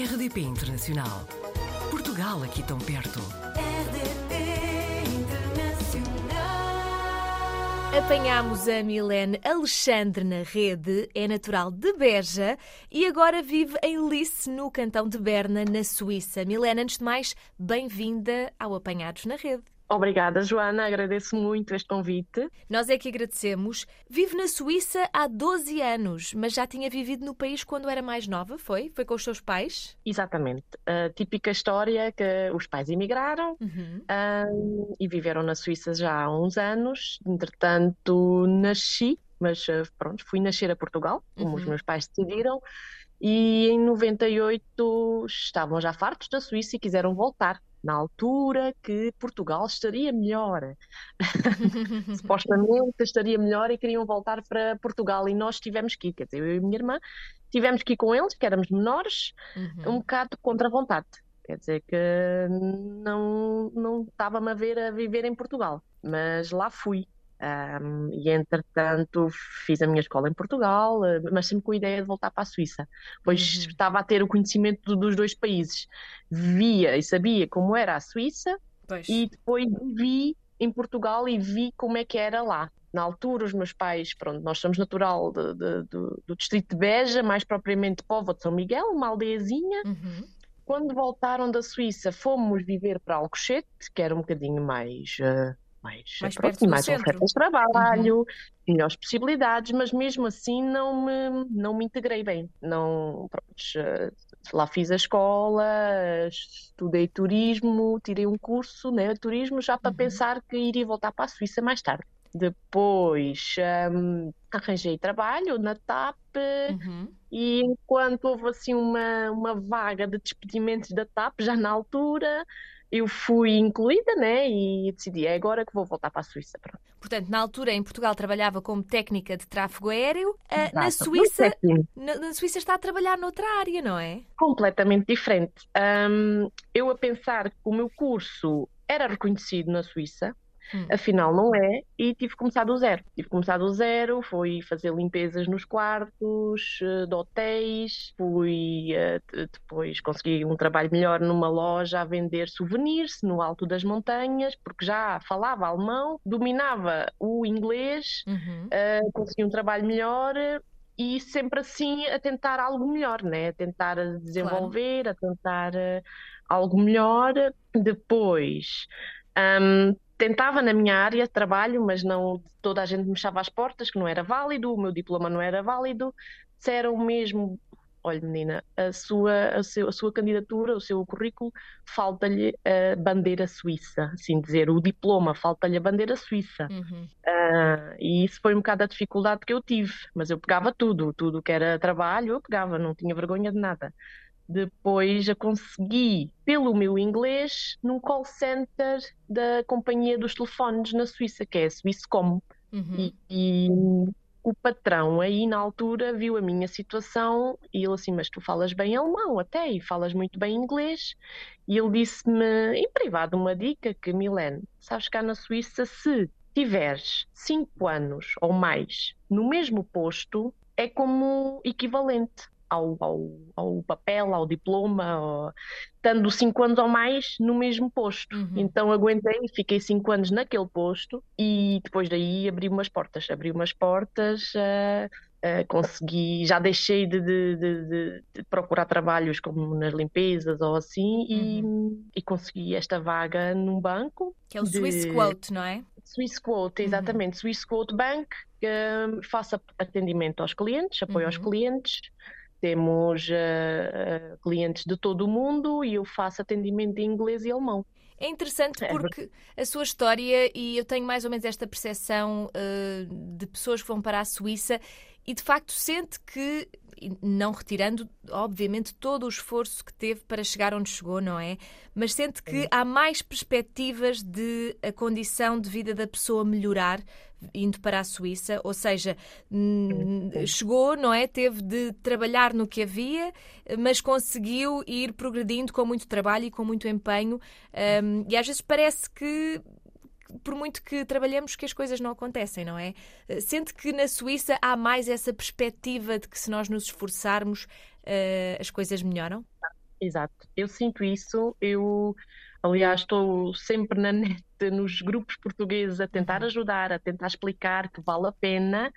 RDP Internacional. Portugal aqui tão perto. RDP Internacional. Apanhámos a Milene Alexandre na rede, é natural de Beja e agora vive em Lice, no cantão de Berna, na Suíça. Milene, antes de mais, bem-vinda ao Apanhados na Rede. Obrigada, Joana. Agradeço muito este convite. Nós é que agradecemos. Vive na Suíça há 12 anos, mas já tinha vivido no país quando era mais nova, foi? Foi com os seus pais? Exatamente. A típica história que os pais emigraram Uhum. ahm, e viveram na Suíça já há uns anos. Entretanto, nasci, mas ah, pronto, fui nascer a Portugal, como os Uhum. meus pais decidiram. E em 98 estavam já fartos da Suíça e quiseram voltar. Na altura que Portugal estaria melhor. supostamente estaria melhor e queriam voltar para Portugal e nós tivemos que ir, quer dizer, eu e a minha irmã tivemos que ir com eles, que éramos menores, Uhum. um bocado contra a vontade. Quer dizer que não, não estava-me a ver a viver em Portugal, mas lá fui. Ahm, e entretanto fiz a minha escola em Portugal, eh, mas sempre com a ideia de voltar para a Suíça, pois Uhum. estava a ter o conhecimento dos dois países. Via e sabia como era a Suíça, Pois. e depois vi em Portugal e vi como é que era lá. Na altura, os meus pais, pronto, nós somos natural de- de- do, do distrito de Beja, mais propriamente Póvoa de São Miguel, uma aldeiazinha. Uhum. Quando voltaram da Suíça, fomos viver para Alcochete, que era um bocadinho mais, eh, mais, Mais pronto, mais ofertas de trabalho, melhores possibilidades, mas mesmo assim não me, não me integrei bem. Não, pronto, lá fiz a escola, estudei turismo, tirei um curso, né, de turismo, já para Uhum. pensar que iria voltar para a Suíça mais tarde. Depois, hum, arranjei trabalho na TAP, Uhum. e enquanto houve assim uma, uma vaga de despedimentos da TAP, já na altura, eu fui incluída, né? E decidi, é agora que vou voltar para a Suíça. Pronto. Portanto, na altura em Portugal trabalhava como técnica de tráfego aéreo. Na Exato. Suíça, Muito certinho. na, na Suíça está a trabalhar noutra área, não é? completamente diferente. Hum, eu a pensar que o meu curso era reconhecido na Suíça, Hum. afinal não é, e tive que começar do zero. Tive que começar do zero, fui fazer limpezas nos quartos, eh, de hotéis, fui eh, de- depois consegui um trabalho melhor numa loja a vender souvenirs no alto das montanhas, porque já falava alemão, dominava o inglês, Uhum. uh, consegui um trabalho melhor e sempre assim a tentar algo melhor, né? A tentar desenvolver, a tentar algo melhor. Depois, um, tentava na minha área de trabalho, mas não toda a gente me fechava as portas, que não era válido, o meu diploma não era válido. Disseram mesmo. Olha, menina, a sua, a, seu- a sua candidatura, o seu currículo, falta-lhe a bandeira suíça, assim dizer, o diploma, falta-lhe a bandeira suíça. Uhum. Ah, e isso foi um bocado a dificuldade que eu tive, mas eu pegava tudo, tudo que era trabalho, eu pegava, não tinha vergonha de nada. Depois eu consegui, pelo meu inglês, num call center da companhia dos telefones na Suíça, que é a Swisscom. Uhum. E, e o patrão aí na altura viu a minha situação e ele assim, mas tu falas bem alemão até e falas muito bem inglês. E ele disse-me em privado uma dica que, Milene, sabes cá na Suíça, se tiveres cinco anos ou mais no mesmo posto, é como equivalente ao, ao, ao papel, ao diploma, ao- estando cinco anos ou mais no mesmo posto. Uhum. Então aguentei, fiquei cinco anos naquele posto e depois daí abri umas portas, abri umas portas, ah, ah, consegui, já deixei de, de- de- de- procurar trabalhos como nas limpezas ou assim e, e consegui esta vaga num banco. Que é o Swiss Quote, não é? Swiss Quote, Uhum. exatamente, Swiss Quote Bank, que hum, faço atendimento aos clientes, apoio aos Uhum. clientes. Temos ah, clientes de todo o mundo e eu faço atendimento em inglês e alemão. É interessante É, porque a sua história, e eu tenho mais ou menos esta percepção eh, de pessoas que vão para a Suíça e de facto sente que, não retirando, obviamente, todo o esforço que teve para chegar onde chegou, não é? Mas sente que há mais perspectivas de a condição de vida da pessoa melhorar indo para a Suíça, ou seja, chegou, não é? Teve de trabalhar no que havia, mas conseguiu ir progredindo com muito trabalho e com muito empenho. hum, e às vezes parece que por muito que trabalhemos, que as coisas não acontecem, não é? Eh, Sente que na Suíça há mais essa perspectiva de que se nós nos esforçarmos, eh, as coisas melhoram? Exato, eu sinto isso. Eu, aliás, estou sempre na net, nos grupos portugueses, a tentar uhum. ajudar, a tentar explicar que vale a pena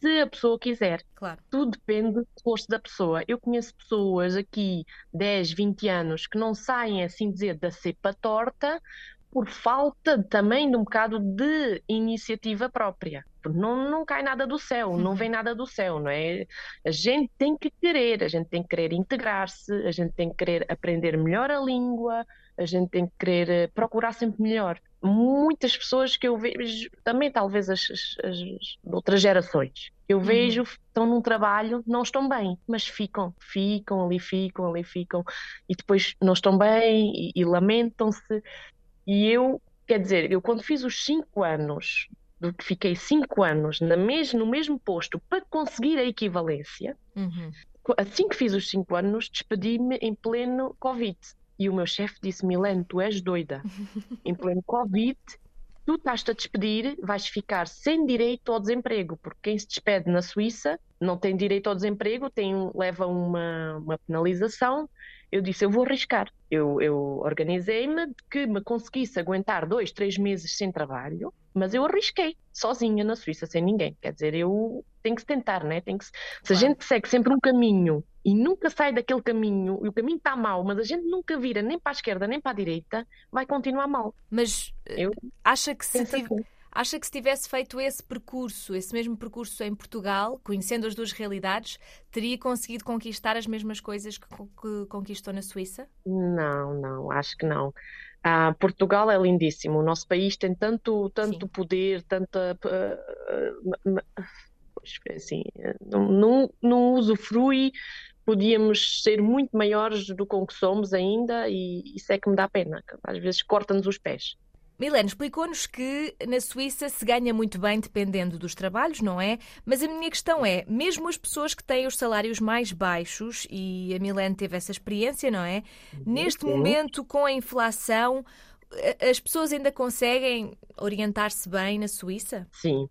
se a pessoa quiser. Claro. Tudo depende do esforço da pessoa. Eu conheço pessoas aqui, 10, 20 anos, que não saem, assim dizer, da cepa torta por falta também de um bocado de iniciativa própria. Não, não cai nada do céu, uhum. não vem nada do céu, não é? A gente tem que querer, a gente tem que querer integrar-se, a gente tem que querer aprender melhor a língua, a gente tem que querer eh, procurar sempre melhor. Muitas pessoas que eu vejo, também talvez as, as, as outras gerações, eu uhum. vejo uhum. estão num trabalho, não estão bem, mas ficam, ficam ali, ficam ali, ficam, e depois não estão bem e, e lamentam-se. E eu, quer dizer, eu quando fiz os cinco anos, do que fiquei cinco anos na mes no mesmo posto para conseguir a equivalência, uhum. assim que fiz os cinco anos, despedi-me em pleno Covid. E o meu chefe disse: Milene, tu és doida. em pleno Covid, tu estás-te a despedir, vais ficar sem direito ao desemprego, porque quem se despede na Suíça não tem direito ao desemprego, tem, leva uma, uma penalização eu disse, eu vou arriscar. Eu, eu organizei-me que me conseguisse aguentar dois, três meses sem trabalho, mas eu arrisquei, sozinha na Suíça, sem ninguém. Quer dizer, eu tenho que se tentar, né? Tem que se... Se a gente segue sempre um caminho e nunca sai daquele caminho, e o caminho está mau, mas a gente nunca vira nem para a esquerda nem para a direita, vai continuar mal. Mas eu acha que se tive... Assim. Acha que se tivesse feito esse percurso, esse mesmo percurso em Portugal, conhecendo as duas realidades, teria conseguido conquistar as mesmas coisas que, que conquistou na Suíça? Não, não, acho que não. Ah, Portugal é lindíssimo. O nosso país tem tanto, tanto poder, tanta. Uh, assim, não, não usufrui podíamos ser muito maiores do que somos ainda e isso é que me dá pena. Às vezes corta-nos os pés. Milene explicou-nos que na Suíça se ganha muito bem dependendo dos trabalhos, não é? Mas a minha questão é, mesmo as pessoas que têm os salários mais baixos, e a Milene teve essa experiência, não é? Neste momento, com a inflação, as pessoas ainda conseguem orientar-se bem na Suíça? Sim.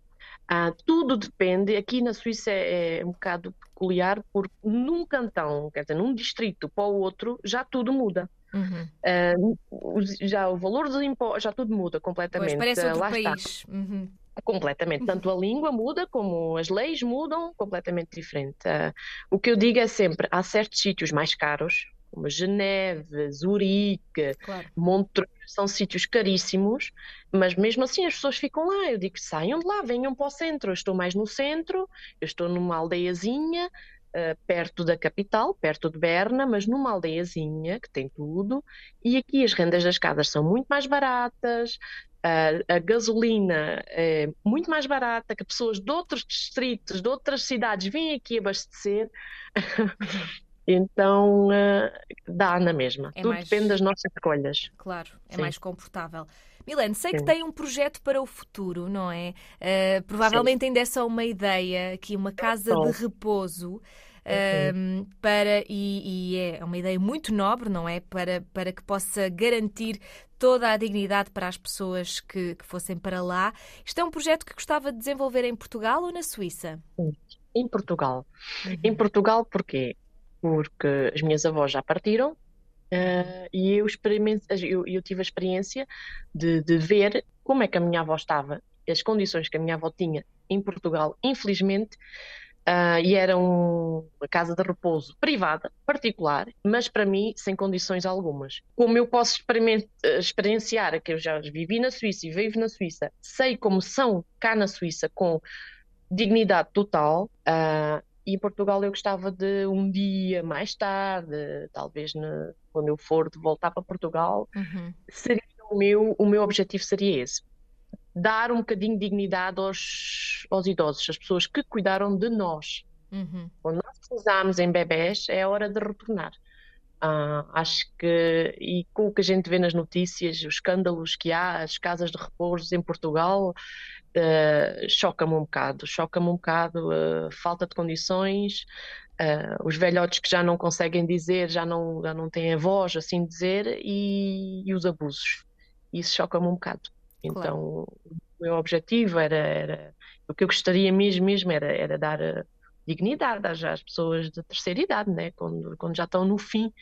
Ah, tudo depende. Aqui na Suíça é, é um bocado peculiar, porque num cantão, quer dizer, num distrito para o outro, já tudo muda. Uhum. Uh, já o valor dos impostos, já tudo muda completamente. Pois, parece outro Lá país. Uhum. Completamente. Tanto a língua muda, como as leis mudam, completamente diferente. Uh, o que eu digo é sempre: há certos sítios mais caros, como Geneve, Zurique, claro. Montreux, são sítios caríssimos, mas mesmo assim as pessoas ficam lá. Eu digo: saiam de lá, venham para o centro. Eu estou mais no centro, eu estou numa aldeiazinha uh, perto da capital, perto de Berna, mas numa aldeiazinha que tem tudo. E aqui as rendas das casas são muito mais baratas, a gasolina é muito mais barata, que pessoas de outros distritos, de outras cidades vêm aqui abastecer. Então uh, dá na mesma. É Tudo mais... depende das nossas escolhas. Claro, é Sim. mais confortável. Milene, sei Sim. que tem um projeto para o futuro, não é? Uh, provavelmente Sim. ainda é só uma ideia, aqui uma casa de repouso. Um, para, e, e, é uma ideia muito nobre, não é? Para, para que possa garantir toda a dignidade para as pessoas que, que fossem para lá. Isto é um projeto que gostava de desenvolver em Portugal ou na Suíça? Em Portugal. Uhum. Em Portugal, porquê? Porque as minhas avós já partiram, Uh, e eu, eu, eu, tive a experiência de, de, ver como é que a minha avó estava, as condições que a minha avó tinha em Portugal, infelizmente, uh, e era um, uma casa de repouso privada, particular, mas para mim sem condições algumas. Como eu posso experienciar, que eu já vivi na Suíça e vivo na Suíça, sei como são cá na Suíça com dignidade total, uh, e em Portugal eu gostava de um dia mais tarde, talvez ne, quando eu for de voltar para Portugal, uhum. seria o meu, o meu objetivo seria esse. Dar um bocadinho de dignidade aos, aos idosos, às pessoas que cuidaram de nós. Uhum. Quando nós precisamos em bebés, é hora de retornar. Uh, acho que, e com o que a gente vê nas notícias, os escândalos que há, as casas de repouso em Portugal, uh, choca-me um bocado. Choca-me um bocado a uh, falta de condições, uh, os velhotes que já não conseguem dizer, já não, já não têm a voz, assim dizer, e, e os abusos. Isso choca-me um bocado. Então, claro. o meu objetivo era, era, o que eu gostaria mesmo, mesmo era, era dar dignidade às, às, pessoas de terceira idade, né? quando, quando já estão no fim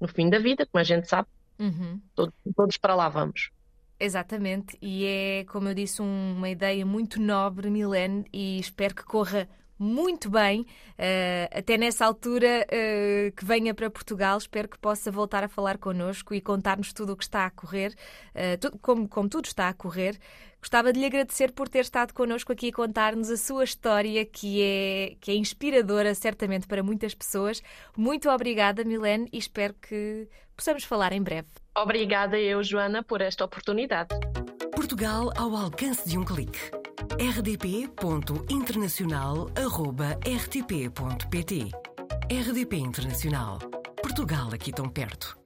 no fim da vida, como a gente sabe, Uhum. todos, todos para lá vamos. Exatamente, e é, como eu disse, um- uma ideia muito nobre, Milene, e espero que corra muito bem. eh, até nessa altura eh, que venha para Portugal, espero que possa voltar a falar connosco e contar-nos tudo o que está a correr, eh, tudo- como, como tudo está a correr. Gostava de lhe agradecer por ter estado connosco aqui a contar-nos a sua história, que é, que é inspiradora, certamente, para muitas pessoas. Muito obrigada, Milene, e espero que possamos falar em breve. Obrigada eu, Joana, por esta oportunidade. Portugal ao alcance de um clique. rdp.internacional.rtp.pt RDP Internacional. Portugal aqui tão perto.